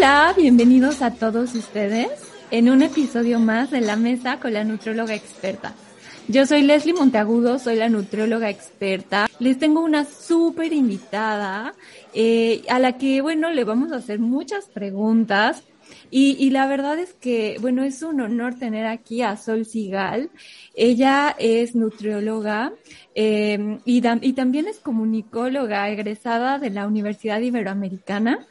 Hola, bienvenidos a todos ustedes en un episodio más de La Mesa con la Nutrióloga Experta. Yo soy Leslie Monteagudo, soy la nutrióloga experta. Les tengo una súper invitada eh, a la que, bueno, le vamos a hacer muchas preguntas. Y, y, la verdad es que, bueno, es un honor tener aquí a Sol Sigal. Ella es nutrióloga eh, y también es comunicóloga egresada de la Universidad Iberoamericana.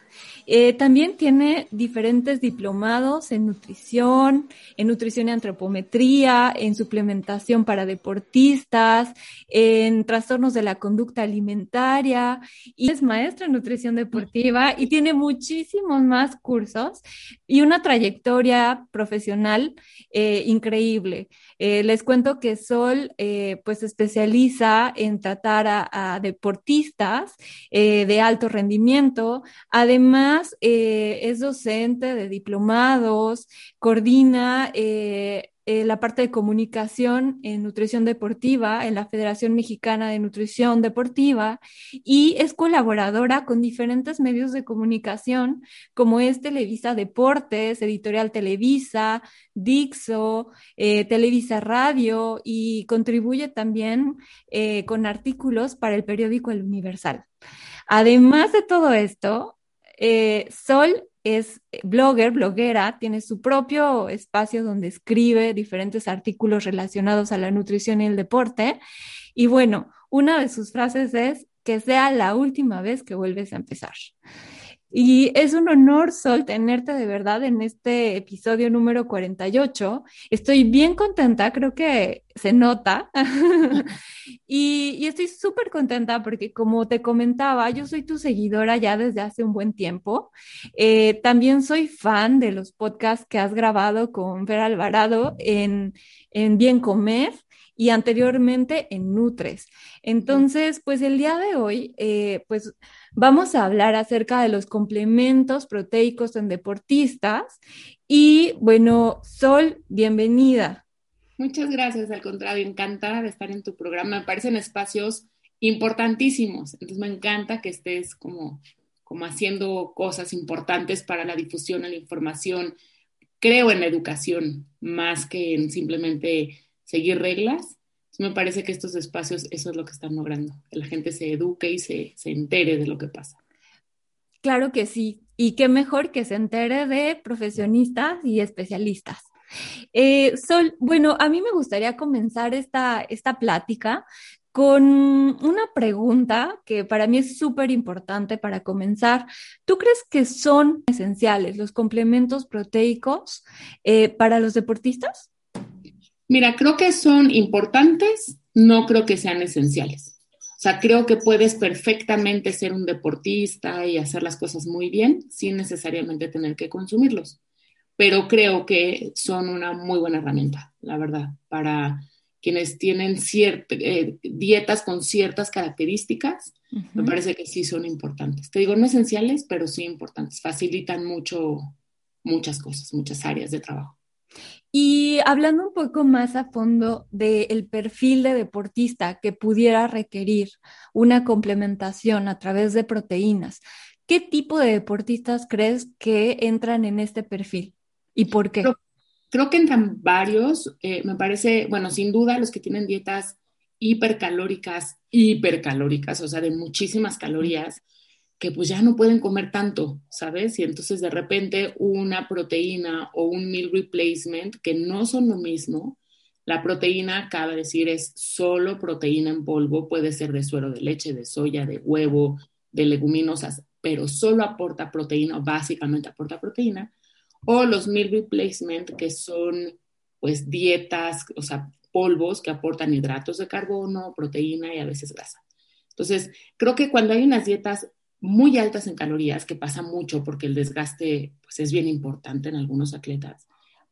Eh, también tiene diferentes diplomados en nutrición, en nutrición y antropometría, en suplementación para deportistas, en trastornos de la conducta alimentaria y es maestra en nutrición deportiva y tiene muchísimos más cursos y una trayectoria profesional eh, increíble. Eh, les cuento que Sol eh, pues se especializa en tratar a, deportistas eh, de alto rendimiento. Además, es docente de diplomados, coordina eh, la parte de comunicación en nutrición deportiva en la Federación Mexicana de Nutrición Deportiva y es colaboradora con diferentes medios de comunicación como es Televisa Deportes, Editorial Televisa, Dixo, eh, Televisa Radio y contribuye también eh, con artículos para el periódico El Universal. Además de todo esto, Sol es eh, blogger, bloguera, tiene su propio espacio donde escribe diferentes artículos relacionados a la nutrición y el deporte. Y bueno, una de sus frases es que sea la última vez que vuelves a empezar. Y es un honor, Sol, tenerte de verdad en este episodio número 48. Estoy bien contenta, creo que se nota. y, estoy súper contenta porque, como te comentaba, yo soy tu seguidora ya desde hace un buen tiempo. Eh, también soy fan de los podcasts que has grabado con Fer Alvarado en, en Bien Comer y anteriormente en Nutres. Entonces, pues el día de hoy, eh, pues vamos a hablar acerca de los complementos proteicos en deportistas. Y bueno, Sol, bienvenida. Muchas gracias, al contrario, encantada de estar en tu programa. Me parecen espacios importantísimos, entonces me encanta que estés como, como haciendo cosas importantes para la difusión de la información. Creo en la educación más que en simplemente seguir reglas. me parece que estos espacios, eso es lo que están logrando, que la gente se eduque y se, se entere de lo que pasa. Claro que sí. Y qué mejor que se entere de profesionistas y especialistas. Eh, Sol, bueno, a mí me gustaría comenzar esta, esta plática con una pregunta que para mí es súper importante para comenzar. ¿Tú crees que son esenciales los complementos proteicos eh, para los deportistas? Mira, creo que son importantes, no creo que sean esenciales. O sea, creo que puedes perfectamente ser un deportista y hacer las cosas muy bien sin necesariamente tener que consumirlos. Pero creo que son una muy buena herramienta, la verdad, para quienes tienen eh, dietas con ciertas características. Me parece que sí son importantes. Te digo, no esenciales, pero sí importantes. Facilitan mucho, muchas cosas, muchas áreas de trabajo. Y hablando un poco más a fondo del perfil de deportista que pudiera requerir una complementación a través de proteínas, ¿qué tipo de deportistas crees que entran en este perfil y por qué? Creo, que entran varios. Eh, me parece, bueno, sin duda los que tienen dietas hipercalóricas, hipercalóricas, o sea, de muchísimas calorías que pues ya no pueden comer tanto, ¿sabes? Y entonces de repente una proteína o un meal replacement, que no son lo mismo, la proteína, cabe decir, es solo proteína en polvo, puede ser de suero de leche, de soya, de huevo, de leguminosas, pero solo aporta proteína, básicamente aporta proteína, o los meal replacement, que son pues dietas, o sea, polvos que aportan hidratos de carbono, proteína y a veces grasa. Entonces, creo que cuando hay unas dietas muy altas en calorías, que pasa mucho porque el desgaste pues, es bien importante en algunos atletas,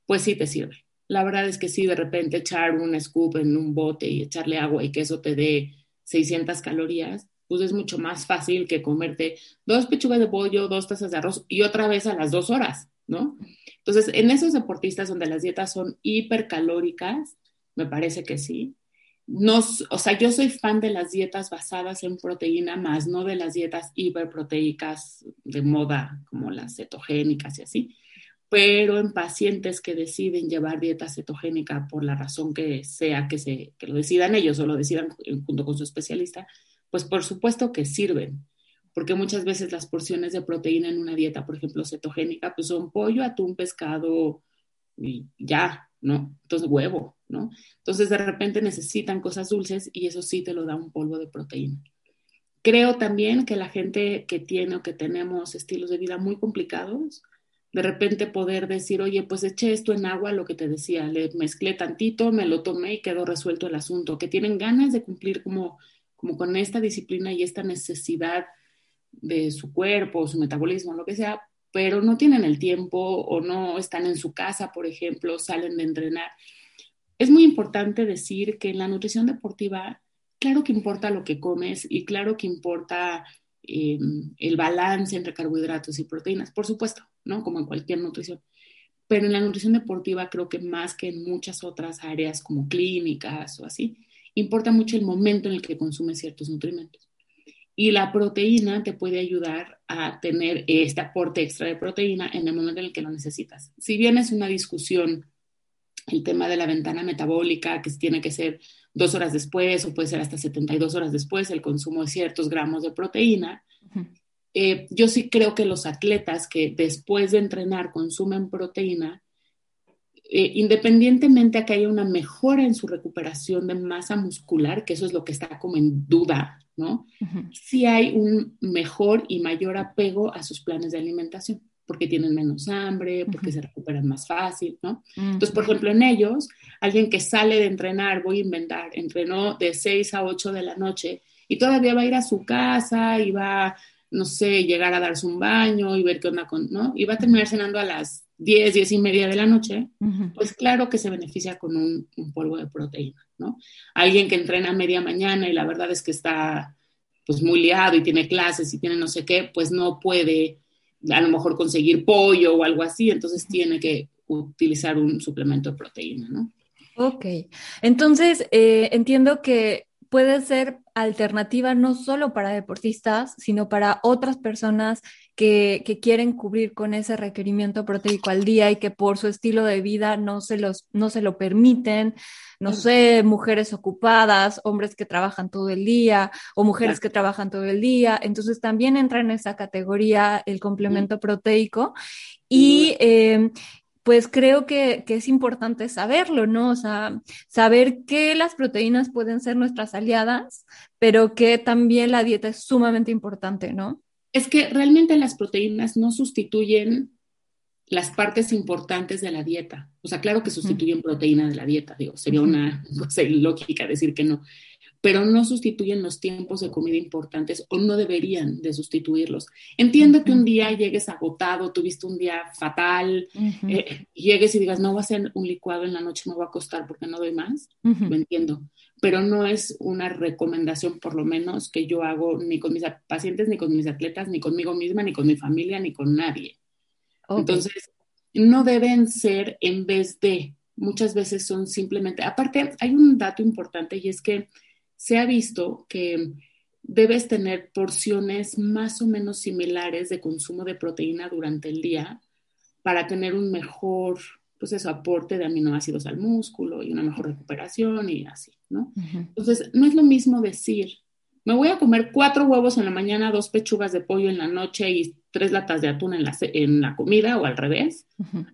pues sí te sirve. La verdad es que sí, de repente echar un scoop en un bote y echarle agua y que eso te dé 600 calorías, pues es mucho más fácil que comerte dos pechugas de pollo, dos tazas de arroz y otra vez a las dos horas, ¿no? Entonces, en esos deportistas donde las dietas son hipercalóricas, me parece que sí, no, o sea, yo soy fan de las dietas basadas en proteína más, no de las dietas hiperproteicas de moda como las cetogénicas y así, pero en pacientes que deciden llevar dieta cetogénica por la razón que sea que, se, que lo decidan ellos o lo decidan junto con su especialista, pues por supuesto que sirven, porque muchas veces las porciones de proteína en una dieta, por ejemplo, cetogénica, pues son pollo, atún, pescado y ya, ¿no? Entonces huevo, ¿no? Entonces de repente necesitan cosas dulces y eso sí te lo da un polvo de proteína. Creo también que la gente que tiene o que tenemos estilos de vida muy complicados, de repente poder decir, oye, pues eché esto en agua, lo que te decía, le mezclé tantito, me lo tomé y quedó resuelto el asunto, que tienen ganas de cumplir como, como con esta disciplina y esta necesidad de su cuerpo, su metabolismo, lo que sea, pero no tienen el tiempo o no están en su casa, por ejemplo, salen de entrenar. Es muy importante decir que en la nutrición deportiva, claro que importa lo que comes y claro que importa eh, el balance entre carbohidratos y proteínas, por supuesto, ¿no? Como en cualquier nutrición. Pero en la nutrición deportiva creo que más que en muchas otras áreas como clínicas o así, importa mucho el momento en el que consumes ciertos nutrimentos. Y la proteína te puede ayudar a tener este aporte extra de proteína en el momento en el que lo necesitas. Si bien es una discusión el tema de la ventana metabólica, que tiene que ser dos horas después o puede ser hasta 72 horas después el consumo de ciertos gramos de proteína, eh, yo sí creo que los atletas que después de entrenar consumen proteína, eh, independientemente a que haya una mejora en su recuperación de masa muscular, que eso es lo que está como en duda ¿no? Si hay un mejor y mayor apego a sus planes de alimentación, porque tienen menos hambre, porque se recuperan más fácil, ¿no? Entonces, por ejemplo, en ellos, alguien que sale de entrenar, voy a inventar, entrenó de 6 a 8 de la noche y todavía va a ir a su casa y va, no sé, llegar a darse un baño y ver qué onda con, ¿no? Y va a terminar cenando a las 10, 10 y media de la noche, pues claro que se beneficia con un, polvo de proteína, ¿no? Alguien que entrena media mañana y la verdad es que está pues muy liado y tiene clases y tiene no sé qué, pues no puede a lo mejor conseguir pollo o algo así, entonces tiene que utilizar un suplemento de proteína, ¿no? Ok, entonces eh, entiendo que puede ser alternativa no solo para deportistas, sino para otras personas que, quieren cubrir con ese requerimiento proteico al día y que por su estilo de vida no se, los, no se lo permiten. No sé, mujeres ocupadas, hombres que trabajan todo el día o mujeres que trabajan todo el día. Entonces también entra en esa categoría el complemento proteico. Y, em, pues creo que, es importante saberlo, ¿no? O sea, saber que las proteínas pueden ser nuestras aliadas, pero que también la dieta es sumamente importante, ¿no? Es que realmente las proteínas no sustituyen las partes importantes de la dieta. O sea, claro que sustituyen proteína de la dieta, digo, sería una cosa ilógica decir que no, pero no sustituyen los tiempos de comida importantes o no deberían de sustituirlos. Entiendo que un día llegues agotado, tuviste un día fatal, eh, llegues y digas, no voy a hacer un licuado en la noche, me voy a acostar porque no doy más, lo entiendo, pero no es una recomendación por lo menos que yo hago ni con mis pacientes, ni con mis atletas, ni conmigo misma, ni con mi familia, ni con nadie. Entonces, no deben ser en vez de, muchas veces son simplemente, aparte hay un dato importante y es que se ha visto que debes tener porciones más o menos similares de consumo de proteína durante el día para tener un mejor, pues eso, aporte de aminoácidos al músculo y una mejor recuperación y así, ¿no? Entonces, no es lo mismo decir, me voy a comer cuatro huevos en la mañana, dos pechugas de pollo en la noche y tres latas de atún en la, en la comida o al revés,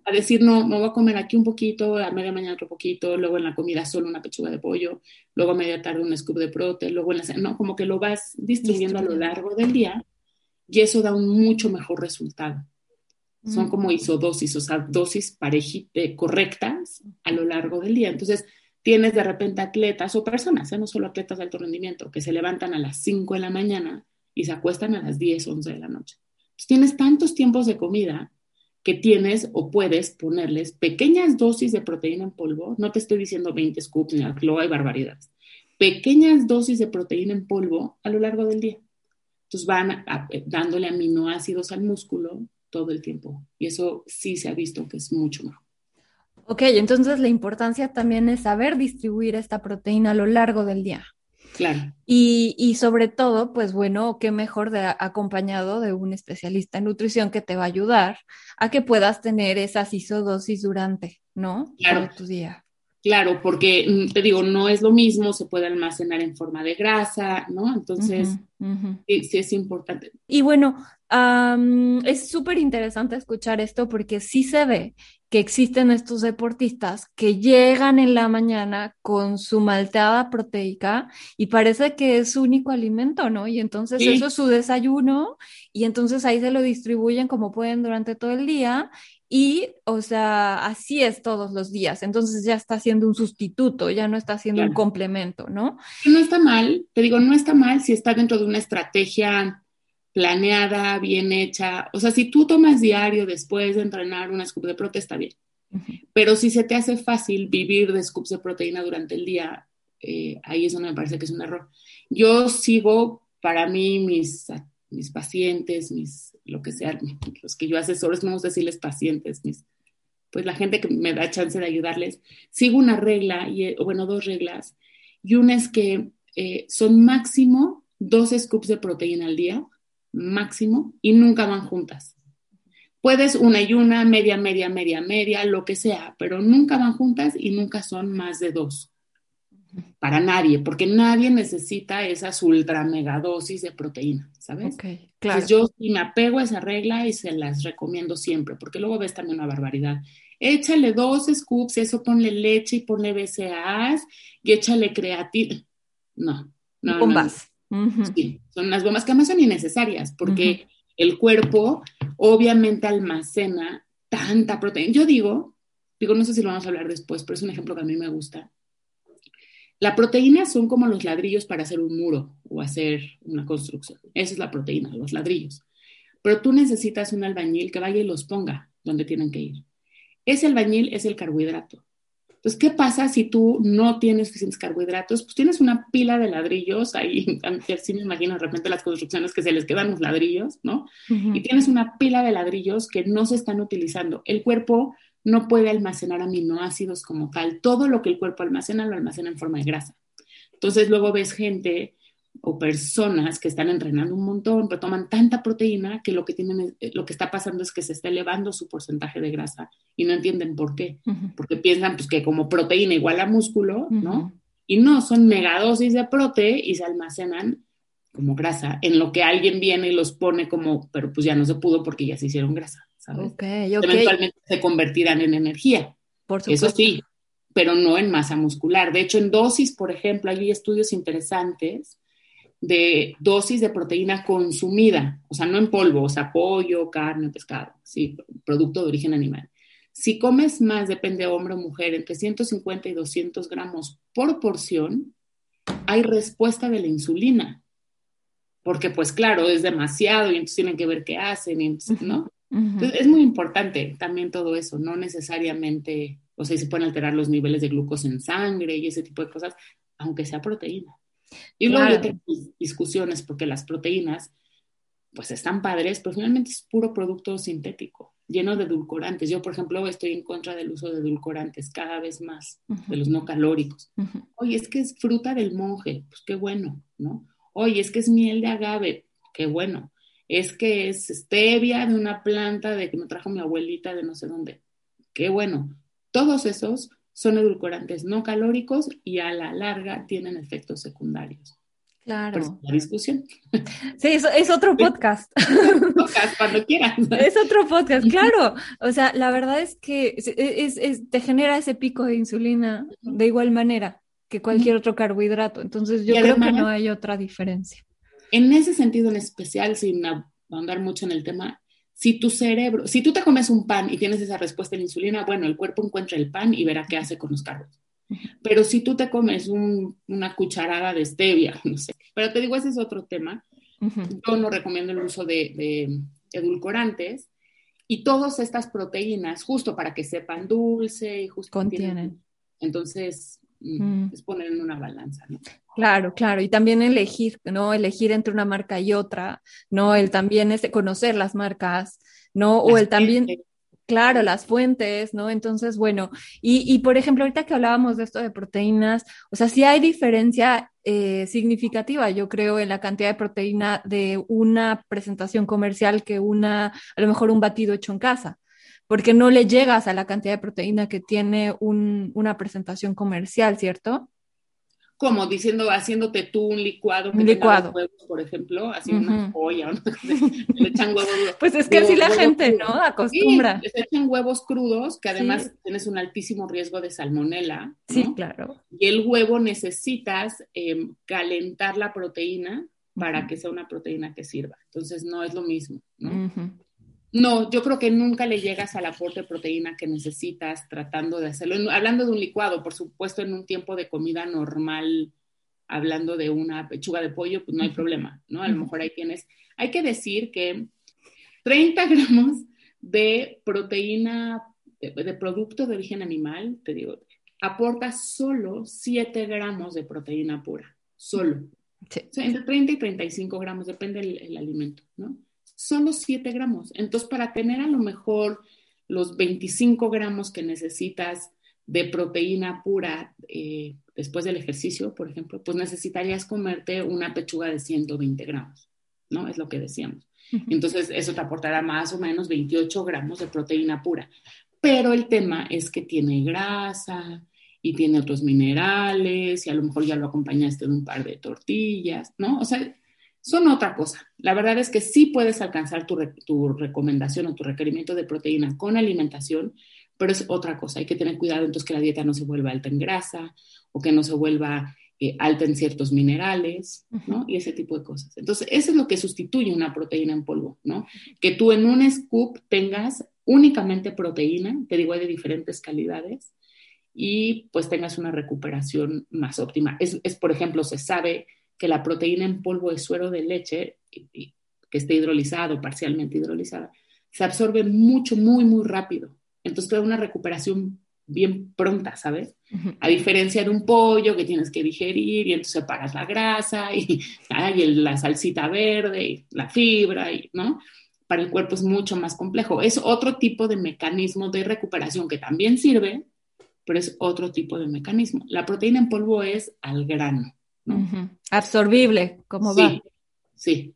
a decir, no, me voy a comer aquí un poquito, a media mañana otro poquito, luego en la comida solo una pechuga de pollo, luego a media tarde un scoop de prote, luego en la no, como que lo vas distribuyendo a lo largo del día y eso da un mucho mejor resultado. Son como isodosis, o sea, dosis parejite, correctas a lo largo del día. Entonces, tienes de repente atletas o personas, ¿eh? no solo atletas de alto rendimiento, que se levantan a las 5 de la mañana y se acuestan a las 10, 11 de la noche. Entonces, tienes tantos tiempos de comida que tienes o puedes ponerles pequeñas dosis de proteína en polvo, no te estoy diciendo 20 scoops, ni luego hay barbaridades, pequeñas dosis de proteína en polvo a lo largo del día. Entonces van dándole aminoácidos al músculo todo el tiempo y eso sí se ha visto que es mucho mejor. Ok, entonces la importancia también es saber distribuir esta proteína a lo largo del día. Claro. Y, y, sobre todo, pues bueno, qué mejor de acompañado de un especialista en nutrición que te va a ayudar a que puedas tener esas isodosis durante, ¿no? Claro. tu día. Claro, porque mm, te digo, no es lo mismo, se puede almacenar en forma de grasa, ¿no? Entonces, sí, sí es importante. Y bueno, am, es súper interesante escuchar esto porque sí se ve que existen estos deportistas que llegan en la mañana con su malteada proteica y parece que es su único alimento, ¿no? Y entonces Sí. eso es su desayuno y entonces ahí se lo distribuyen como pueden durante todo el día y, o sea, así es todos los días. Entonces ya está siendo un sustituto, ya no está siendo un Claro. complemento, ¿no? No está mal, te digo, no está mal si está dentro de una estrategia planeada, bien hecha. O sea, si tú tomas diario después de entrenar una scoop de prote, está bien. Pero si se te hace fácil vivir de scoops de proteína durante el día, eh, ahí es donde me parece que es un error. Yo sigo, para mí, mis, mis pacientes, mis, lo que sea, los que yo asesoro, no vamos a decirles pacientes, pues la gente que me da chance de ayudarles, sigo una regla, y, eh, bueno, dos reglas, y una es que eh, son máximo dos scoops de proteína al día, máximo, y nunca van juntas. Puedes una y una, media, media, media, media, lo que sea, pero nunca van juntas y nunca son más de dos. Para nadie, porque nadie necesita esas ultra mega dosis de proteína, ¿sabes? Claro. Entonces yo sí me apego a esa regla y se las recomiendo siempre, porque luego ves también una barbaridad. Échale dos scoops, eso ponle leche y ponle BCAAs y échale creatina. No, no, no, Bombas. Sí, son unas bombas que además son innecesarias porque el cuerpo obviamente almacena tanta proteína. Yo digo, digo, no sé si lo vamos a hablar después, pero es un ejemplo que a mí me gusta. La proteína son como los ladrillos para hacer un muro o hacer una construcción. Esa es la proteína, los ladrillos. Pero tú necesitas un albañil que vaya y los ponga donde tienen que ir. Ese albañil es el carbohidrato. Entonces, ¿qué pasa si tú no tienes suficientes carbohidratos? Pues tienes una pila de ladrillos, ahí sí me imagino de repente las construcciones que se les quedan los ladrillos, ¿no? Y tienes una pila de ladrillos que no se están utilizando. El cuerpo no puede almacenar aminoácidos como tal. Todo lo que el cuerpo almacena lo almacena en forma de grasa. Entonces luego ves gente o personas que están entrenando un montón, pero toman tanta proteína que lo que tienen, es- lo que está pasando es que se está elevando su porcentaje de grasa y no entienden por qué, porque piensan pues que como proteína igual a músculo, ¿no? Y no, son megadosis de prote y se almacenan como grasa, en lo que alguien viene y los pone como, pero pues ya no se pudo porque ya se hicieron grasa, ¿sabes? Ok, ok. Eventualmente se convertirán en energía. Por supuesto. Eso sí, pero no en masa muscular. De hecho, en dosis, por ejemplo, hay estudios interesantes de dosis de proteína consumida, o sea, no en polvo, o sea, pollo, carne, pescado, sí, producto de origen animal. Si comes más, depende hombre o mujer, entre 150 y 200 gramos por porción, hay respuesta de la insulina. Porque, pues claro, es demasiado y entonces tienen que ver qué hacen, y entonces, ¿no? Entonces, es muy importante también todo eso, no necesariamente, o sea, se pueden alterar los niveles de glucosa en sangre y ese tipo de cosas, aunque sea proteína. Y luego yo tengo discusiones porque las proteínas, pues están padres, pero finalmente es puro producto sintético, lleno de edulcorantes. Yo, por ejemplo, estoy en contra del uso de edulcorantes cada vez más, de los no calóricos. Ujú. Oye, es que es fruta del monje, pues qué bueno, ¿no? Oye, es que es miel de agave, qué bueno. Es que es stevia de una planta de que me trajo mi abuelita de no sé dónde. Qué bueno. Todos esos son edulcorantes no calóricos y a la larga tienen efectos secundarios. Por Claro. eso la discusión. Sí, es, es otro podcast. Tocas cuando quieras. Es otro podcast, claro. O sea, la verdad es que es- te genera ese pico de insulina de igual manera que cualquier otro carbohidrato. Entonces, yo creo que no hay otra diferencia. En ese sentido en especial, sin ahondar mucho en el tema, si tu cerebro, si tú te comes un pan y tienes esa respuesta la insulina, bueno, el cuerpo encuentra el pan y verá qué hace con los carbos. Pero si tú te comes un- una cucharada de stevia, no sé. Pero te digo, ese es otro tema. Yo no recomiendo el uso de, de edulcorantes y todas estas proteínas, justo para que sepan dulce y justo Contienen. Entonces, mm, Mm. es poner en una balanza, ¿no? Claro, claro. Y también elegir, ¿no? Elegir entre una marca y otra, ¿no? El también este, conocer las marcas, ¿no? O el también. Claro, las fuentes, ¿no? Entonces, bueno, y, y, por ejemplo, ahorita que hablábamos de esto de proteínas, o sea, sí hay diferencia eh, significativa, yo creo, en la cantidad de proteína de una presentación comercial que una, a lo mejor un batido hecho en casa, porque no le llegas a la cantidad de proteína que tiene un, una presentación comercial, ¿cierto? como diciendo, haciéndote tú un licuado. un licuado. Huevos, por ejemplo, así una joya, le echan huevos Pues es que así la gente, ¿no? Acostumbra. Sí, les echan huevos crudos, que además tienes un altísimo riesgo de salmonela. Sí, claro. Y el huevo necesitas em, calentar la proteína para que sea una proteína que sirva. Entonces no es lo mismo, ¿no? No, yo creo que nunca le llegas al aporte de proteína que necesitas tratando de hacerlo. Hablando de un licuado, por supuesto, en un tiempo de comida normal, hablando de una pechuga de pollo, pues no hay problema, ¿no? A lo mejor ahí tienes. Hay que decir que 30 gramos de proteína, de, producto de origen animal, te digo, aporta solo 7 gramos de proteína pura, solo. O sea, entre 30 y 35 gramos, depende del alimento, ¿no? Solo 7 gramos. Entonces, para tener a lo mejor los 25 gramos que necesitas de proteína pura eh, después del ejercicio, por ejemplo, pues necesitarías comerte una pechuga de 120 gramos, ¿no? Es lo que decíamos. Entonces, eso te aportará más o menos 28 gramos de proteína pura. Pero el tema es que tiene grasa y tiene otros minerales y a lo mejor ya lo acompañaste de un par de tortillas, ¿no? O sea, son otra cosa. La verdad es que sí puedes alcanzar tu, recomendación o tu requerimiento de proteína con alimentación, pero es otra cosa. Hay que tener cuidado entonces que la dieta no se vuelva alta en grasa o que no se vuelva eh, alta en ciertos minerales, ¿no? Y ese tipo de cosas. Entonces, eso es lo que sustituye una proteína en polvo, ¿no? Que tú en un scoop tengas únicamente proteína, te digo, hay de diferentes calidades, y pues tengas una recuperación más óptima. Es, es por ejemplo, se sabe que la proteína en polvo de suero de leche, que esté hidrolizado, parcialmente hidrolizada, se absorbe mucho, muy, muy rápido. Entonces te da una recuperación bien pronta, ¿sabes? A diferencia de un pollo que tienes que digerir y entonces separas la grasa y, la salsita verde y la fibra, y, ¿no? Para el cuerpo es mucho más complejo. Es otro tipo de mecanismo de recuperación que también sirve, pero es otro tipo de mecanismo. La proteína en polvo es al grano. Absorbible, como va. Sí,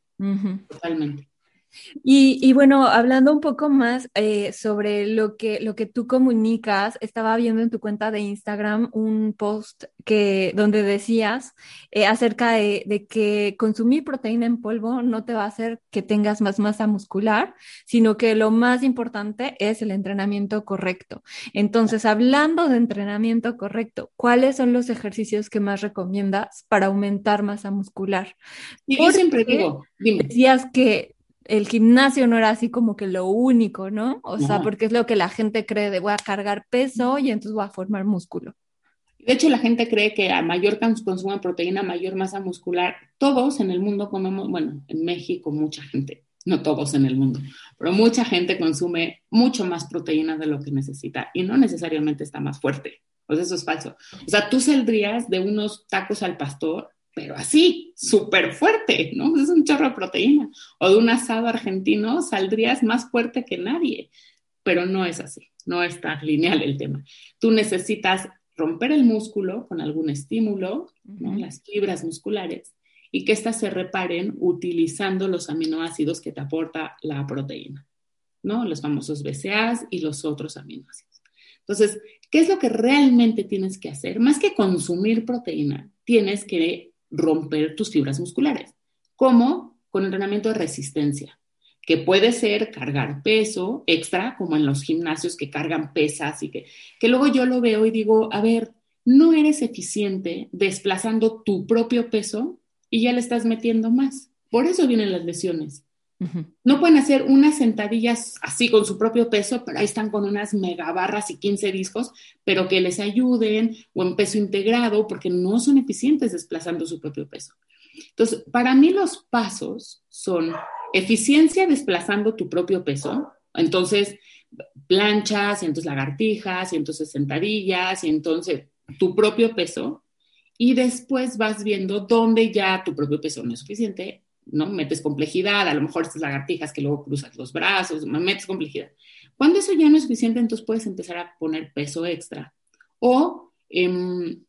totalmente. Y, bueno, hablando un poco más eh, sobre lo que, lo que tú comunicas, estaba viendo en tu cuenta de Instagram un post que, donde decías eh, acerca de, que consumir proteína en polvo no te va a hacer que tengas más masa muscular, sino que lo más importante es el entrenamiento correcto. Entonces, hablando de entrenamiento correcto, ¿cuáles son los ejercicios que más recomiendas para aumentar masa muscular? Y yo siempre digo, decías que el gimnasio no era así como que lo único, ¿no? O sea, porque es lo que la gente cree de voy a cargar peso y entonces voy a formar músculo. De hecho, la gente cree que a mayor consumo de proteína, mayor masa muscular. Todos en el mundo comemos, bueno, en México mucha gente, no todos en el mundo, pero mucha gente consume mucho más proteína de lo que necesita y no necesariamente está más fuerte. Pues eso es falso. O sea, tú saldrías de unos tacos al pastor pero así, súper fuerte, ¿no? Es un chorro de proteína. O de un asado argentino saldrías más fuerte que nadie, pero no es así, no es tan lineal el tema. Tú necesitas romper el músculo con algún estímulo, ¿no? las fibras musculares, y que éstas se reparen utilizando los aminoácidos que te aporta la proteína, ¿no? Los famosos BCAAs y los otros aminoácidos. Entonces, ¿qué es lo que realmente tienes que hacer? Más que consumir proteína, tienes que romper tus fibras musculares. ¿Cómo? Con entrenamiento de resistencia, que puede ser cargar peso extra, como en los gimnasios que cargan pesas y que, que luego yo lo veo y digo, a ver, no eres eficiente desplazando tu propio peso y ya le estás metiendo más. Por eso vienen las lesiones. No pueden hacer unas sentadillas así con su propio peso, pero ahí están con unas megabarras y 15 discos, pero que les ayuden o en peso integrado, porque no son eficientes desplazando su propio peso. Entonces, para mí los pasos son eficiencia desplazando tu propio peso, entonces planchas, y entonces lagartijas, y entonces sentadillas, y entonces tu propio peso, y después vas viendo dónde ya tu propio peso no es suficiente ¿no? Metes complejidad, a lo mejor estas lagartijas que luego cruzas los brazos, metes complejidad. Cuando eso ya no es suficiente, entonces puedes empezar a poner peso extra. O em,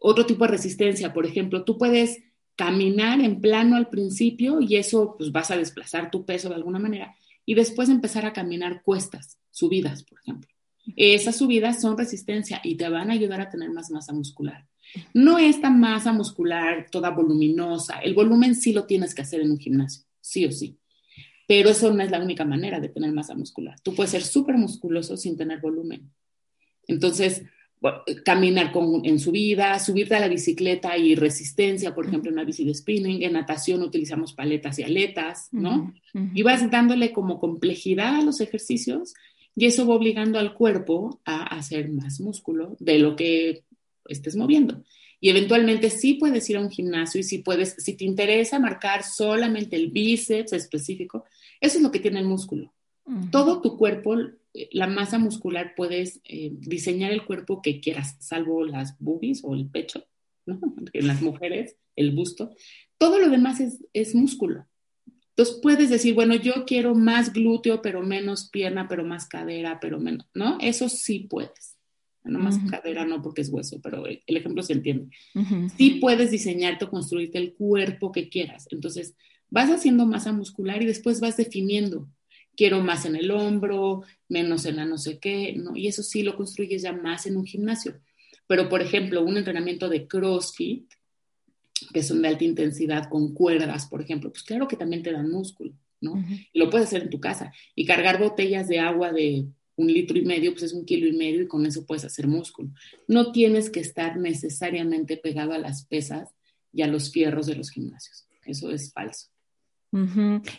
otro tipo de resistencia, por ejemplo, tú puedes caminar en plano al principio y eso pues vas a desplazar tu peso de alguna manera y después empezar a caminar cuestas, subidas, por ejemplo. Esas subidas son resistencia y te van a ayudar a tener más masa muscular. No esta masa muscular toda voluminosa, el volumen sí lo tienes que hacer en un gimnasio, sí o sí. Pero eso no es la única manera de tener masa muscular. Tú puedes ser súper musculoso sin tener volumen. Entonces, caminar con, en subida, subirte a la bicicleta y resistencia, por ejemplo, en una bici de spinning, en natación utilizamos paletas y aletas, ¿no? Y vas dándole como complejidad a los ejercicios y eso va obligando al cuerpo a hacer más músculo de lo que estés moviendo. Y eventualmente sí puedes ir a un gimnasio y si puedes, si te interesa marcar solamente el bíceps específico, eso es lo que tiene el músculo. Todo tu cuerpo la masa muscular puedes eh, diseñar el cuerpo que quieras, salvo las boobies o el pecho, ¿no? En las mujeres, el busto. Todo lo demás es, músculo. Entonces puedes decir, bueno, yo quiero más glúteo, pero menos pierna, pero más cadera, pero menos, ¿no? Eso sí puedes. No más cadera no porque es hueso, pero el, ejemplo se entiende. Sí puedes diseñarte o construirte el cuerpo que quieras. Entonces vas haciendo masa muscular y después vas definiendo quiero más en el hombro, menos en la no sé qué, ¿no? Y eso sí lo construyes ya más en un gimnasio. Pero, por ejemplo, un entrenamiento de CrossFit, que son de alta intensidad con cuerdas, por ejemplo, pues claro que también te dan músculo, ¿no? Y lo puedes hacer en tu casa. Y cargar botellas de agua de un litro y medio, pues es un kilo y medio y con eso puedes hacer músculo. No tienes que estar necesariamente pegado a las pesas y a los fierros de los gimnasios. Eso es falso.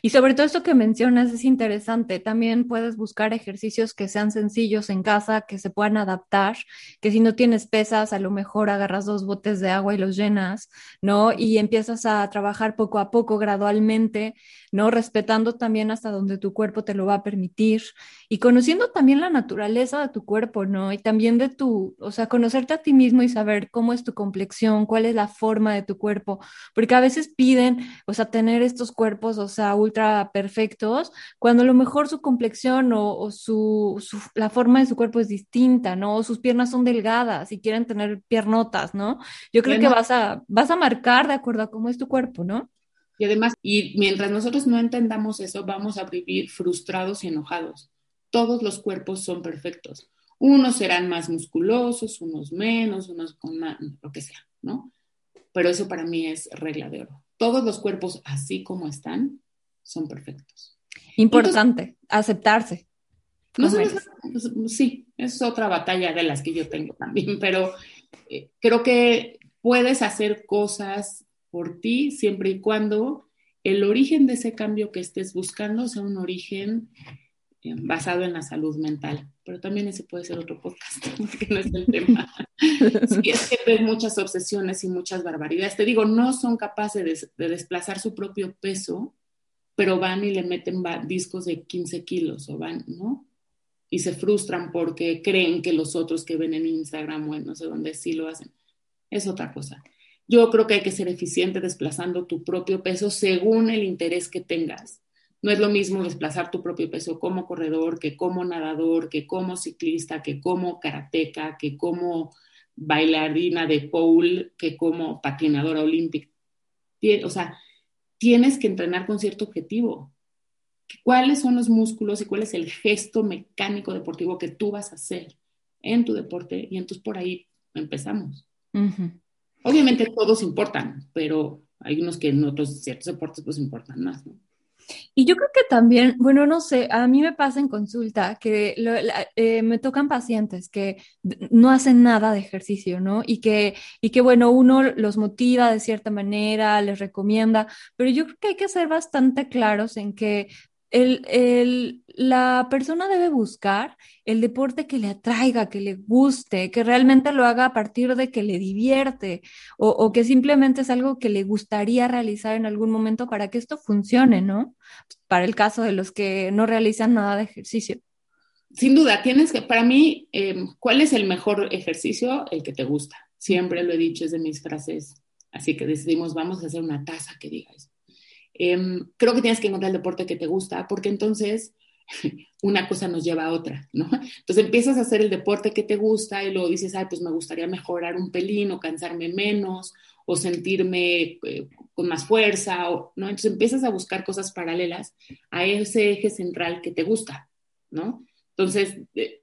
Y sobre todo esto que mencionas es interesante. También puedes buscar ejercicios que sean sencillos en casa, que se puedan adaptar, que si no tienes pesas, a lo mejor agarras dos botes de agua y los llenas, ¿no? Y empiezas a trabajar poco a poco, gradualmente, ¿no? Respetando también hasta donde tu cuerpo te lo va a permitir y conociendo también la naturaleza de tu cuerpo, ¿no? Y también de tu, o sea, conocerte a ti mismo y saber cómo es tu complexión, cuál es la forma de tu cuerpo, porque a veces piden, o sea, tener estos cuerpos o sea, ultra perfectos, cuando a lo mejor su complexión o, su, la forma de su cuerpo es distinta, ¿no? O sus piernas son delgadas y quieren tener piernotas, ¿no? Yo creo que vas a, vas a marcar de acuerdo a cómo es tu cuerpo, ¿no? Y además, y mientras nosotros no entendamos eso, vamos a vivir frustrados y enojados. Todos los cuerpos son perfectos. Unos serán más musculosos, unos menos, unos con más, lo que sea, ¿no? Pero eso para mí es regla de oro todos los cuerpos así como están son perfectos. Importante, aceptarse. No sí, es otra batalla de las que yo tengo también, pero eh, creo que puedes hacer cosas por ti siempre y cuando el origen de ese cambio que estés buscando sea un origen basado en la salud mental. Pero también ese puede ser otro podcast, que no es el tema. sí, es que ves muchas obsesiones y muchas barbaridades. Te digo, no son capaces de, desplazar su propio peso, pero van y le meten discos de 15 kilos o van, ¿no? Y se frustran porque creen que los otros que ven en Instagram o en no sé dónde sí lo hacen. Es otra cosa. Yo creo que hay que ser eficiente desplazando tu propio peso según el interés que tengas no es lo mismo desplazar tu propio peso como corredor, que como nadador, que como ciclista, que como karateca, que como bailarina de pole, que como patinadora olímpica. O sea, tienes que entrenar con cierto objetivo. ¿Cuáles son los músculos y cuál es el gesto mecánico deportivo que tú vas a hacer en tu deporte? Y entonces por ahí empezamos. Obviamente todos importan, pero hay unos que en otros ciertos deportes pues importan más, ¿no? Y yo creo que también, bueno, no sé, a mí me pasa en consulta que eh, me tocan pacientes que no hacen nada de ejercicio, ¿no? Y que, y que, bueno, uno los motiva de cierta manera, les recomienda, pero yo creo que hay que ser bastante claros en que el, la persona debe buscar el deporte que le atraiga, que le guste, que realmente lo haga a partir de que le divierte o, que simplemente es algo que le gustaría realizar en algún momento para que esto funcione, ¿no? Para el caso de los que no realizan nada de ejercicio. Sin duda, tienes que, para mí, em, ¿cuál es el mejor ejercicio? El que te gusta. Siempre lo he dicho, es de mis frases. Así que decidimos, vamos a hacer una taza que diga eso. Em, creo que tienes que encontrar el deporte que te gusta, porque entonces una cosa nos lleva a otra, ¿no? Entonces empiezas a hacer el deporte que te gusta y luego dices, ay, pues me gustaría mejorar un pelín o cansarme menos o sentirme eh, con más fuerza, o, ¿no? Entonces empiezas a buscar cosas paralelas a ese eje central que te gusta, ¿no? Entonces, eh,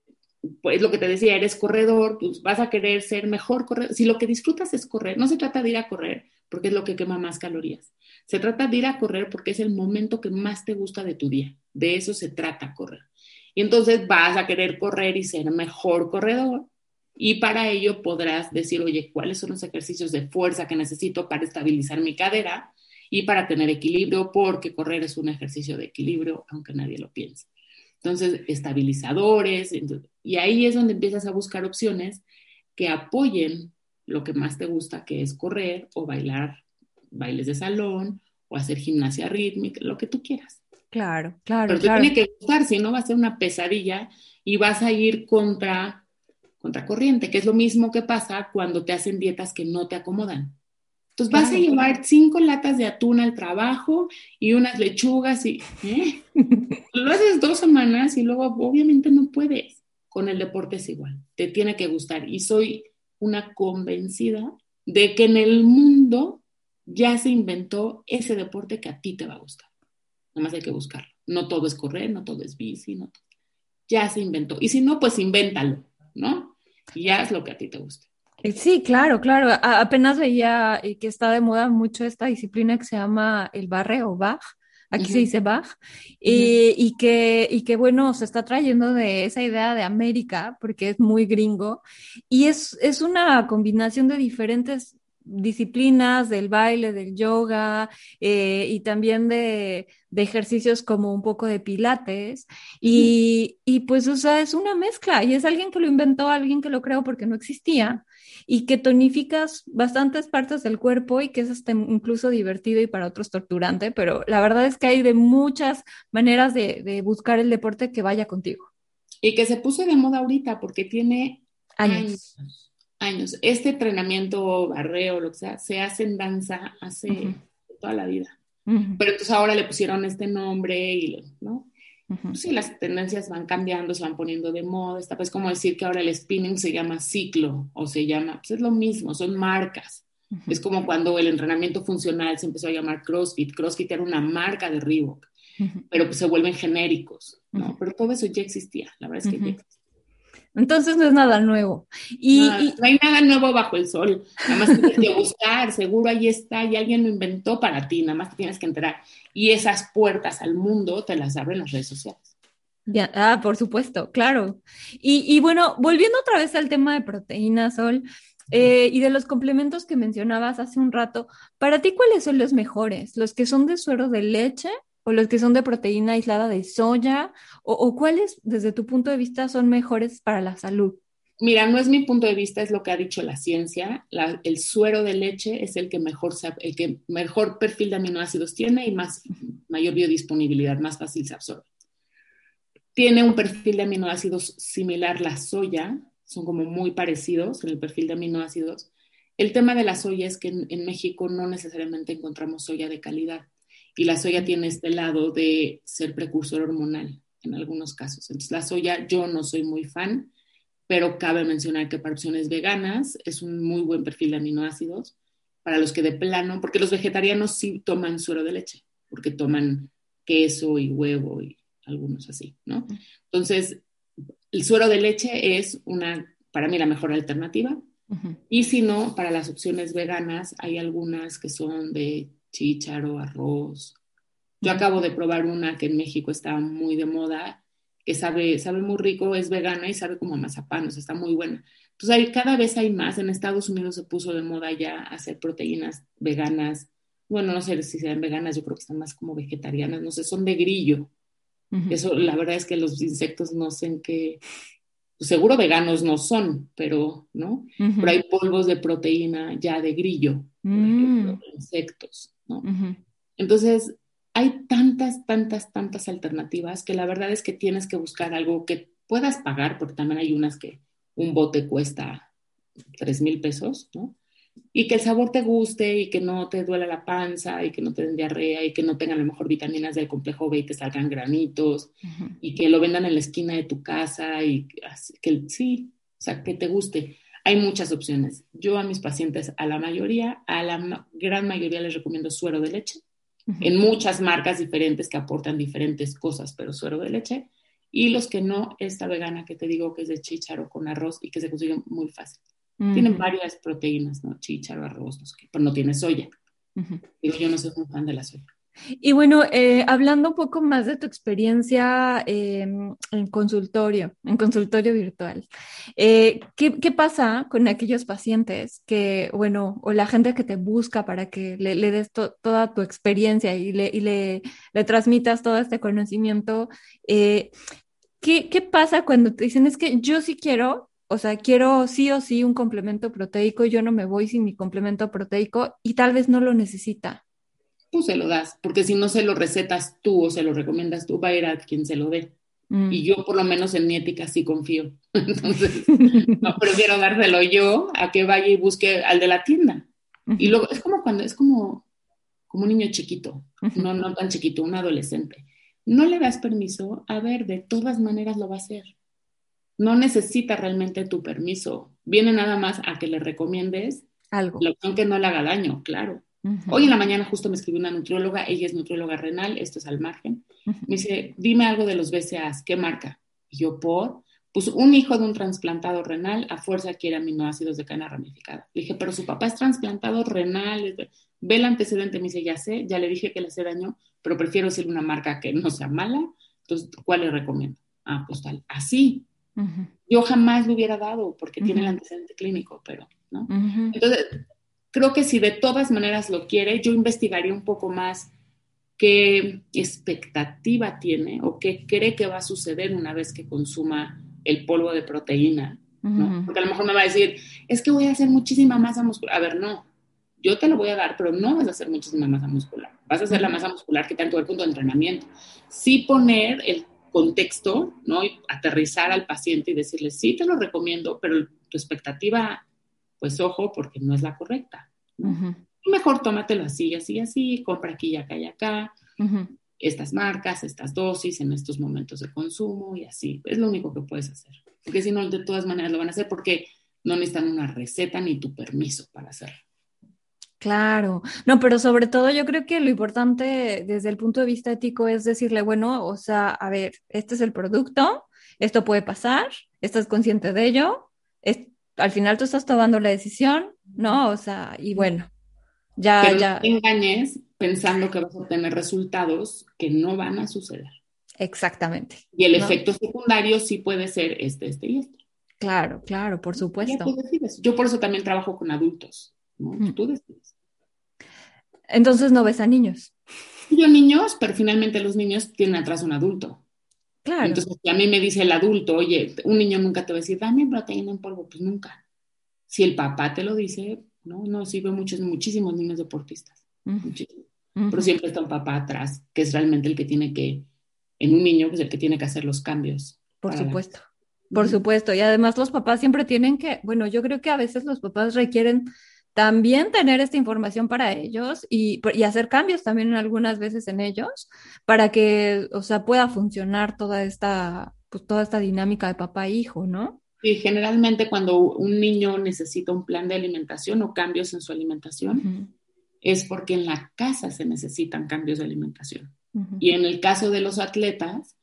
pues lo que te decía, eres corredor, pues vas a querer ser mejor corredor. Si lo que disfrutas es correr, no se trata de ir a correr porque es lo que quema más calorías. Se trata de ir a correr porque es el momento que más te gusta de tu día. De eso se trata correr. Y entonces vas a querer correr y ser mejor corredor. Y para ello podrás decir, oye, ¿cuáles son los ejercicios de fuerza que necesito para estabilizar mi cadera y para tener equilibrio? Porque correr es un ejercicio de equilibrio, aunque nadie lo piense. Entonces, estabilizadores, y ahí es donde empiezas a buscar opciones que apoyen lo que más te gusta, que es correr o bailar bailes de salón o hacer gimnasia rítmica, lo que tú quieras. Claro, claro. Pero te tiene que gustar, si no va a ser una pesadilla y vas a ir contra, contra corriente, que es lo mismo que pasa cuando te hacen dietas que no te acomodan. Entonces vas a llevar cinco latas de atún al trabajo y unas lechugas y ¿eh? lo haces dos semanas y luego obviamente no puedes. Con el deporte es igual, te tiene que gustar. Y soy una convencida de que en el mundo ya se inventó ese deporte que a ti te va a gustar. Nada más hay que buscarlo. No todo es correr, no todo es bici, no ya se inventó. Y si no, pues invéntalo, ¿no? Y es lo que a ti te guste. Eh, sí, claro, claro. apenas veía eh, que está de moda mucho esta disciplina que se llama el barre o Bach. Aquí se dice Bach, eh, y, que, y que, bueno, se está trayendo de esa idea de América, porque es muy gringo, y es, es una combinación de diferentes disciplinas del baile, del yoga eh, y también de, ejercicios como un poco de pilates. Y, pues, o sea, es una mezcla y es alguien que lo inventó, alguien que lo creó porque no existía y que tonificas bastantes partes del cuerpo y que es hasta incluso divertido y para otros torturante, pero la verdad es que hay de muchas maneras de, de buscar el deporte que vaya contigo. Y que se puso de moda ahorita porque tiene años años. Este entrenamiento, barreo, lo que sea, se hace en danza hace toda la vida. Pero entonces ahora le pusieron este nombre y, ¿no? Sí, las tendencias van cambiando, se van poniendo de moda. Está pues como decir que ahora el spinning se llama ciclo o se llama, pues es lo mismo, son marcas. Es como cuando el entrenamiento funcional se empezó a llamar CrossFit. CrossFit era una marca de Reebok, pero pues se vuelven genéricos, ¿no? Pero todo eso ya existía, la verdad es que ya existía. Entonces no es nada nuevo. Y, no, hay nada nuevo bajo el sol. Nada más tienes que buscar, seguro ahí está y alguien lo inventó para ti, nada más te tienes que enterar. Y esas puertas al mundo te las abren las redes sociales. Ya, ah, por supuesto, claro. Y, bueno, volviendo otra vez al tema de proteínas, Sol, eh, y de los complementos que mencionabas hace un rato, para ti, ¿cuáles son los mejores? ¿Los que son de suero de leche o los que son de proteína aislada de soya, o, cuáles desde tu punto de vista son mejores para la salud? Mira, no es mi punto de vista, es lo que ha dicho la ciencia. el suero de leche es el que mejor, el que mejor perfil de aminoácidos tiene y más, mayor biodisponibilidad, más fácil se absorbe. Tiene un perfil de aminoácidos similar la soya, son como muy parecidos en el perfil de aminoácidos. El tema de la soya es que en México no necesariamente encontramos soya de calidad y la soya tiene este lado de ser precursor hormonal en algunos casos. Entonces, la soya yo no soy muy fan, pero cabe mencionar que para opciones veganas es un muy buen perfil de aminoácidos. Para los que de plano, porque los vegetarianos sí toman suero de leche, porque toman queso y huevo y algunos así, ¿no? Entonces, el suero de leche es una, para mí, la mejor alternativa. Y si no, para las opciones veganas hay algunas que son de chícharo, arroz. Yo acabo de probar una que en México está muy de moda, que sabe, sabe muy rico, es vegana y sabe como a mazapán, o sea, está muy buena. Entonces, hay, cada vez hay más. En Estados Unidos se puso de moda ya hacer proteínas veganas. Bueno, no sé si sean veganas, yo creo que están más como vegetarianas, no sé, son de grillo. Eso, la verdad es que los insectos no sé en qué, pues, seguro veganos no son, pero, ¿no? Pero hay polvos de proteína ya de grillo, mm. insectos. Entonces, hay tantas, tantas, tantas alternativas que la verdad es que tienes que buscar algo que puedas pagar, porque también hay unas que un bote cuesta tres mil pesos, ¿no? y que el sabor te guste y que no te duela la panza y que no te den diarrea y que no tengan a lo mejor vitaminas del complejo B y te salgan granitos y que lo vendan en la esquina de tu casa y que sí, o sea, que te guste. Hay muchas opciones. Yo a mis pacientes, a la mayoría, a la gran mayoría les recomiendo suero de leche, en muchas marcas diferentes que aportan diferentes cosas, pero suero de leche. Y los que no, esta vegana que te digo que es de chícharo con arroz y que se consigue muy fácil. Tienen varias proteínas, ¿no? Chícharo, arroz, no sé qué, pero no tiene soya. Digo, yo no soy un fan de la soya. Y bueno, eh, hablando un poco más de tu experiencia em, en consultorio, en consultorio virtual, eh, ¿qué, ¿qué, pasa con aquellos pacientes que, bueno, o la gente que te busca para que le, le des toda tu experiencia y, le, y le, le, transmitas todo este conocimiento? Eh, ¿qué, ¿Qué pasa cuando te dicen es que yo sí quiero, o sea, quiero sí o sí un complemento proteico, yo no me voy sin mi complemento proteico y tal vez no lo necesita? Pues se lo das, porque si no se lo recetas tú o se lo recomiendas tú, va a ir a quien se lo dé. Mm. Y yo por lo menos en mi ética sí confío. Entonces, no prefiero dárselo yo a que vaya y busque al de la tienda. Y luego es como cuando es como, como un niño chiquito, no, no tan chiquito, un adolescente. No le das permiso, a ver, de todas maneras lo va a hacer. No necesita realmente tu permiso. Viene nada más a que le recomiendes algo. La opción que no le haga daño, claro. Hoy en la mañana justo me escribió una nutrióloga, ella es nutrióloga renal, esto es al margen. Me dice, dime algo de los BCAAs, ¿qué marca? Y yo, por, pues un hijo de un trasplantado renal a fuerza quiere aminoácidos de cadena ramificada. Le dije, pero su papá es trasplantado renal, ve el antecedente, me dice, ya sé, ya le dije que le hace daño, pero prefiero decirle una marca que no sea mala, entonces, ¿cuál le recomiendo? Ah, pues tal, así. Yo jamás lo hubiera dado porque tiene el antecedente clínico, pero, ¿no? Entonces, creo que si de todas maneras lo quiere, yo investigaría un poco más qué expectativa tiene o qué cree que va a suceder una vez que consuma el polvo de proteína. ¿no? Porque a lo mejor me va a decir, es que voy a hacer muchísima masa muscular. A ver, no, yo te lo voy a dar, pero no vas a hacer muchísima masa muscular. Vas a hacer la masa muscular que tanto el punto de entrenamiento. Sí poner el contexto, ¿no? Y aterrizar al paciente y decirle, sí, te lo recomiendo, pero tu expectativa pues ojo, porque no es la correcta. Mejor tómatelo así, así, así, compra aquí y acá y acá, estas marcas, estas dosis en estos momentos de consumo y así. Es lo único que puedes hacer. Porque si no, de todas maneras lo van a hacer porque no necesitan una receta ni tu permiso para hacerlo. Claro, no, pero sobre todo yo creo que lo importante desde el punto de vista ético es decirle, bueno, o sea, a ver, este es el producto, esto puede pasar, estás consciente de ello, al final tú estás tomando la decisión, ¿no? O sea, y bueno, ya, Pero ya. No te engañes pensando que vas a obtener resultados que no van a suceder. Exactamente. Y el efecto secundario sí puede ser este, este y este. Claro, claro, por supuesto. Tú decides. Yo por eso también trabajo con adultos, ¿no? Mm. Tú decides. Entonces no ves a niños. Yo niños, pero finalmente los niños tienen atrás un adulto. Claro. Entonces, si a mí me dice el adulto, oye, un niño nunca te va a decir, dame proteína en polvo, pues nunca. Si el papá te lo dice, no, no, sí veo muchos, muchísimos niños deportistas, Pero siempre está un papá atrás, que es realmente el que tiene que, en un niño, pues el que tiene que hacer los cambios. Por supuesto. Por supuesto, y además los papás siempre tienen que, bueno, yo creo que a veces los papás requieren también tener esta información para ellos y, hacer cambios también algunas veces en ellos para que, o sea, pueda funcionar toda esta, pues, toda esta dinámica de papá e hijo, ¿no? Sí, generalmente cuando un niño necesita un plan de alimentación o cambios en su alimentación, es porque en la casa se necesitan cambios de alimentación. Y en el caso de los atletas,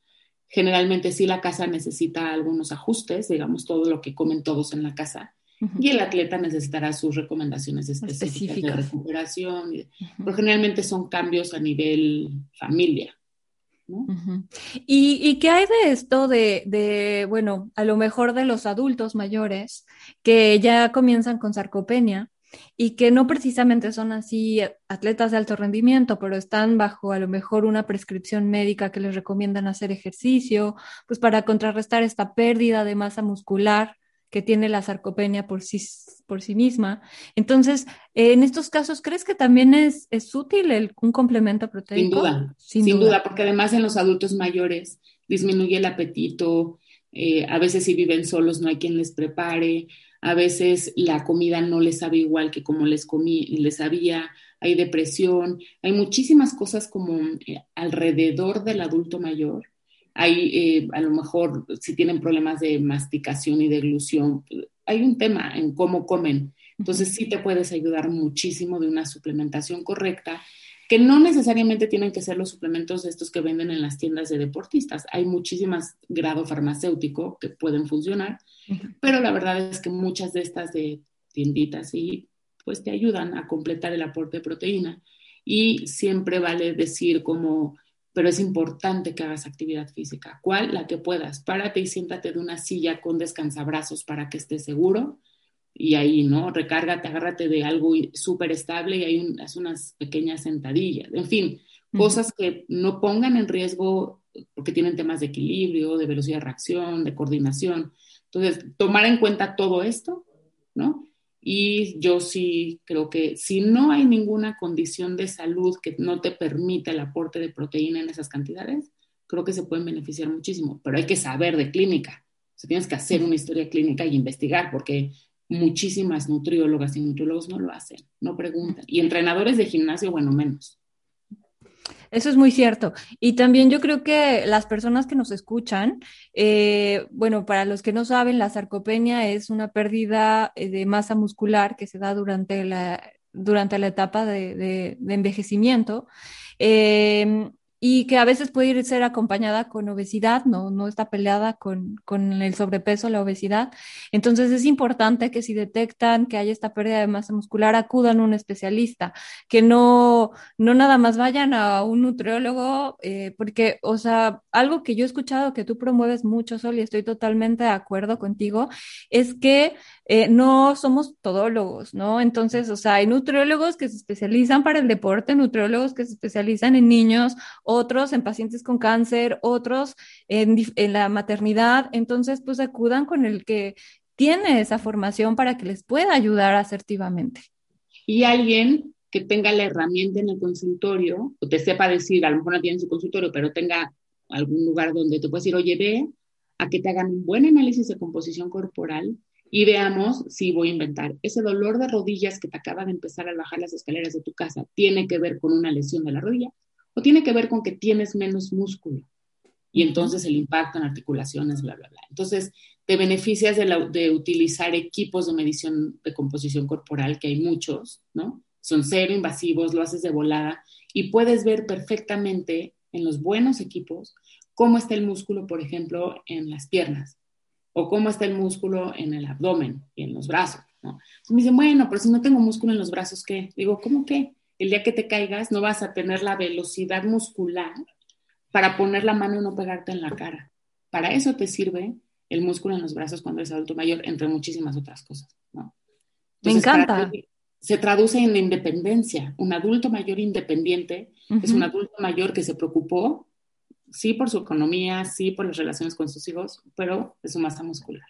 generalmente sí la casa necesita algunos ajustes, digamos, todo lo que comen todos en la casa y el atleta necesitará sus recomendaciones específicas, de recuperación, pero generalmente son cambios a nivel familia. ¿no? ¿Y, ¿Y, qué hay de esto de, de, bueno, a lo mejor de los adultos mayores que ya comienzan con sarcopenia y que no precisamente son así atletas de alto rendimiento, pero están bajo a lo mejor una prescripción médica que les recomiendan hacer ejercicio, pues para contrarrestar esta pérdida de masa muscular que tiene la sarcopenia por sí, por sí misma. Entonces, en estos casos, ¿crees que también es, es útil el, un complemento proteico? Sin duda, sin, duda. porque además en los adultos mayores disminuye el apetito, eh, a veces si viven solos no hay quien les prepare, a veces la comida no les sabe igual que como les comí, les sabía, hay depresión, hay muchísimas cosas como eh, alrededor del adulto mayor. Hay eh, a lo mejor si tienen problemas de masticación y deglución, hay un tema en cómo comen. Entonces sí te puedes ayudar muchísimo de una suplementación correcta que no necesariamente tienen que ser los suplementos estos que venden en las tiendas de deportistas. Hay muchísimas grado farmacéutico que pueden funcionar, pero la verdad es que muchas de estas de tienditas y pues te ayudan a completar el aporte de proteína y siempre vale decir como pero es importante que hagas actividad física. ¿Cuál? La que puedas. Párate y siéntate de una silla con descansabrazos para que estés seguro y ahí, ¿no? Recárgate, agárrate de algo súper estable y ahí haz unas pequeñas sentadillas. En fin, cosas que no pongan en riesgo porque tienen temas de equilibrio, de velocidad de reacción, de coordinación. Entonces, tomar en cuenta todo esto, ¿no? Y yo sí creo que si no hay ninguna condición de salud que no te permita el aporte de proteína en esas cantidades, creo que se pueden beneficiar muchísimo, pero hay que saber de clínica. O sea, tienes que hacer una historia clínica y investigar, porque muchísimas nutriólogas y nutriólogos no lo hacen, no preguntan. Y entrenadores de gimnasio, bueno, menos. Eso es muy cierto. Y también yo creo que las personas que nos escuchan, eh, bueno, para los que no saben, la sarcopenia es una pérdida eh, de masa muscular que se da durante la, durante la etapa de, envejecimiento. Eh, y que a veces puede ir ser acompañada con obesidad, no, no está peleada con, con, el sobrepeso, la obesidad. Entonces es importante que si detectan que hay esta pérdida de masa muscular, acudan a un especialista, que no, no nada más vayan a un nutriólogo, eh, porque, o sea, algo que yo he escuchado que tú promueves mucho, Sol, y estoy totalmente de acuerdo contigo, es que eh, no somos todólogos, ¿no? Entonces, o sea, hay nutriólogos que se especializan para el deporte, nutriólogos que se especializan en niños, otros en pacientes con cáncer, otros en, la maternidad. Entonces, pues acudan con el que tiene esa formación para que les pueda ayudar asertivamente. Y alguien que tenga la herramienta en el consultorio, o te sepa decir, a lo mejor no tiene su consultorio, pero tenga algún lugar donde te puedes ir, oye, ve a que te hagan un buen análisis de composición corporal y veamos si voy a inventar. Ese dolor de rodillas que te acaba de empezar a bajar las escaleras de tu casa, ¿tiene que ver con una lesión de la rodilla o tiene que ver con que tienes menos músculo? Y entonces el impacto en articulaciones, bla, bla, bla. Entonces, te beneficias de, de utilizar equipos de medición de composición corporal, que hay muchos, ¿no? Son cero invasivos, lo haces de volada y puedes ver perfectamente en los buenos equipos cómo está el músculo, por ejemplo, en las piernas o cómo está el músculo en el abdomen y en los brazos. ¿no? Entonces me dicen, bueno, pero si no tengo músculo en los brazos, ¿qué? Digo, ¿cómo qué? El día que te caigas no vas a tener la velocidad muscular para poner la mano y no pegarte en la cara. Para eso te sirve el músculo en los brazos cuando eres adulto mayor, entre muchísimas otras cosas. ¿no? me encanta. Se traduce en independencia. Un adulto mayor independiente es un adulto mayor que se preocupó sí por su economía, sí por las relaciones con sus hijos, pero de su masa muscular.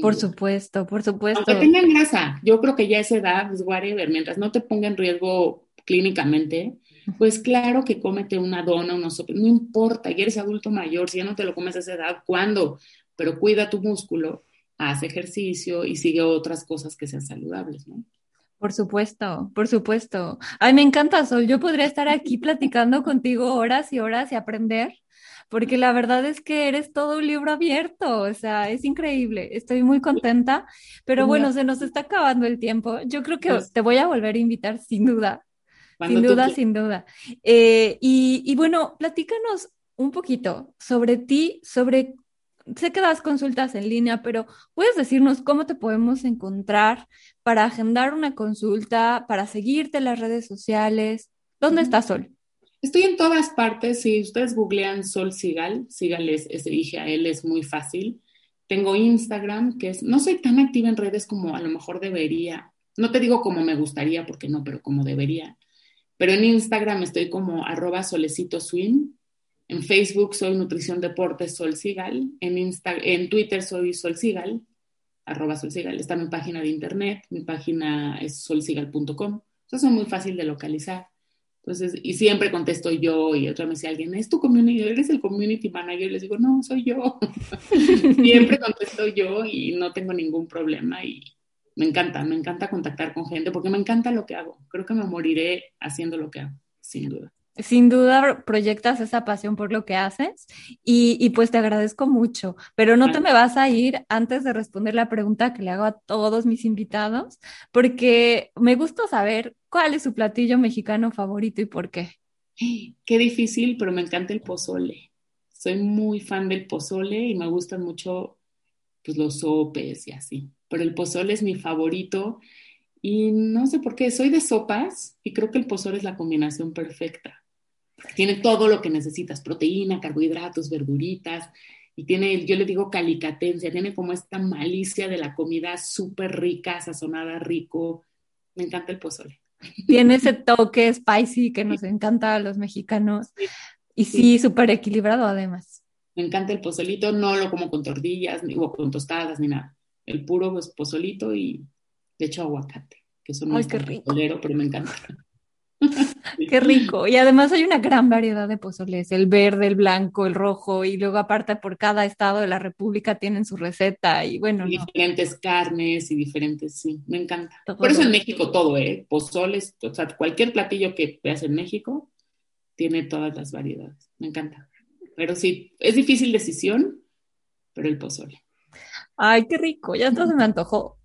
por supuesto, por supuesto. Aunque tengan grasa, yo creo que ya esa edad es whatever, mientras no te ponga en riesgo clínicamente, pues claro que cómete una dona, unos sopes, no importa, ya eres adulto mayor, si ya no te lo comes a esa edad, ¿cuándo? Pero cuida tu músculo, haz ejercicio y sigue otras cosas que sean saludables, ¿no? Por supuesto, por supuesto. Ay, me encanta, Sol. Yo podría estar aquí platicando contigo horas y horas y aprender, porque la verdad es que eres todo un libro abierto, o sea, es increíble. Estoy muy contenta, pero bueno, se nos está acabando el tiempo. Yo creo que pues te voy a volver a invitar, sin duda. Sin duda, sin duda. Eh, y, y bueno, platícanos un poquito sobre ti, sobre sé que das consultas en línea, pero ¿puedes decirnos cómo te podemos encontrar para agendar una consulta, para seguirte en las redes sociales? ¿Dónde estás, Sol? Estoy en todas partes. Si ustedes googlean Sol Sigal, Sigal se dije a él, es muy fácil. Tengo Instagram, que es, no soy tan activa en redes como a lo mejor debería. No te digo como me gustaría, porque no, pero como debería. Pero en Instagram estoy como arroba solecito en Facebook soy Nutrición Deportes Sol Sigal. En, Insta, en Twitter soy Sol Sigal, arroba Sol Sigal. Está mi página de internet. Mi página es solsigal.com. Eso es muy fácil de localizar. Entonces, y siempre contesto yo, y otra me dice alguien, ¿es tu community? ¿Eres el community manager? Y les digo, no, soy yo. siempre contesto yo y no tengo ningún problema y me encanta, me encanta contactar con gente porque me encanta lo que hago. Creo que me moriré haciendo lo que hago, sin duda sin duda proyectas esa pasión por lo que haces y, pues te agradezco mucho, pero no te me vas a ir antes de responder la pregunta que le hago a todos mis invitados, porque me gusta saber cuál es su platillo mexicano favorito y por qué. Qué difícil, pero me encanta el pozole. Soy muy fan del pozole y me gustan mucho pues, los sopes y así, pero el pozole es mi favorito. Y no sé por qué, soy de sopas y creo que el pozole es la combinación perfecta. Tiene todo lo que necesitas, proteína, carbohidratos, verduritas, y tiene, yo le digo calicatencia, tiene como esta malicia de la comida súper rica, sazonada, rico. Me encanta el pozole. Tiene ese toque spicy que nos encanta a los mexicanos. Y sí, súper equilibrado además. Me encanta el pozolito, no lo como con tortillas ni, o con tostadas ni nada. El puro pues, pozolito y de hecho aguacate, que son muy rico. pero me encanta. Qué rico. Y además hay una gran variedad de pozoles, el verde, el blanco, el rojo, y luego aparte por cada estado de la República tienen su receta y bueno. diferentes carnes y diferentes, sí, me encanta. por eso en México todo, ¿eh? Pozoles, o sea, cualquier platillo que veas en México tiene todas las variedades. Me encanta. Pero sí, es difícil decisión, pero el pozole. Ay, qué rico, ya todo se me antojó.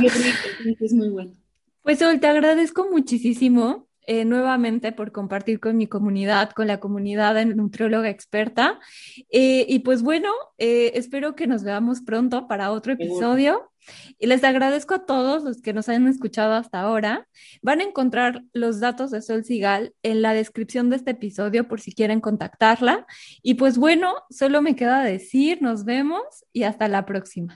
Qué rico, es muy bueno. Pues Sol, te agradezco muchísimo eh, nuevamente por compartir con mi comunidad, con la comunidad de nutrióloga experta. Eh, y pues bueno, eh, espero que nos veamos pronto para otro episodio. Y les agradezco a todos los que nos han escuchado hasta ahora. Van a encontrar los datos de Sol Sigal en la descripción de este episodio por si quieren contactarla. Y pues bueno, solo me queda decir, nos vemos y hasta la próxima.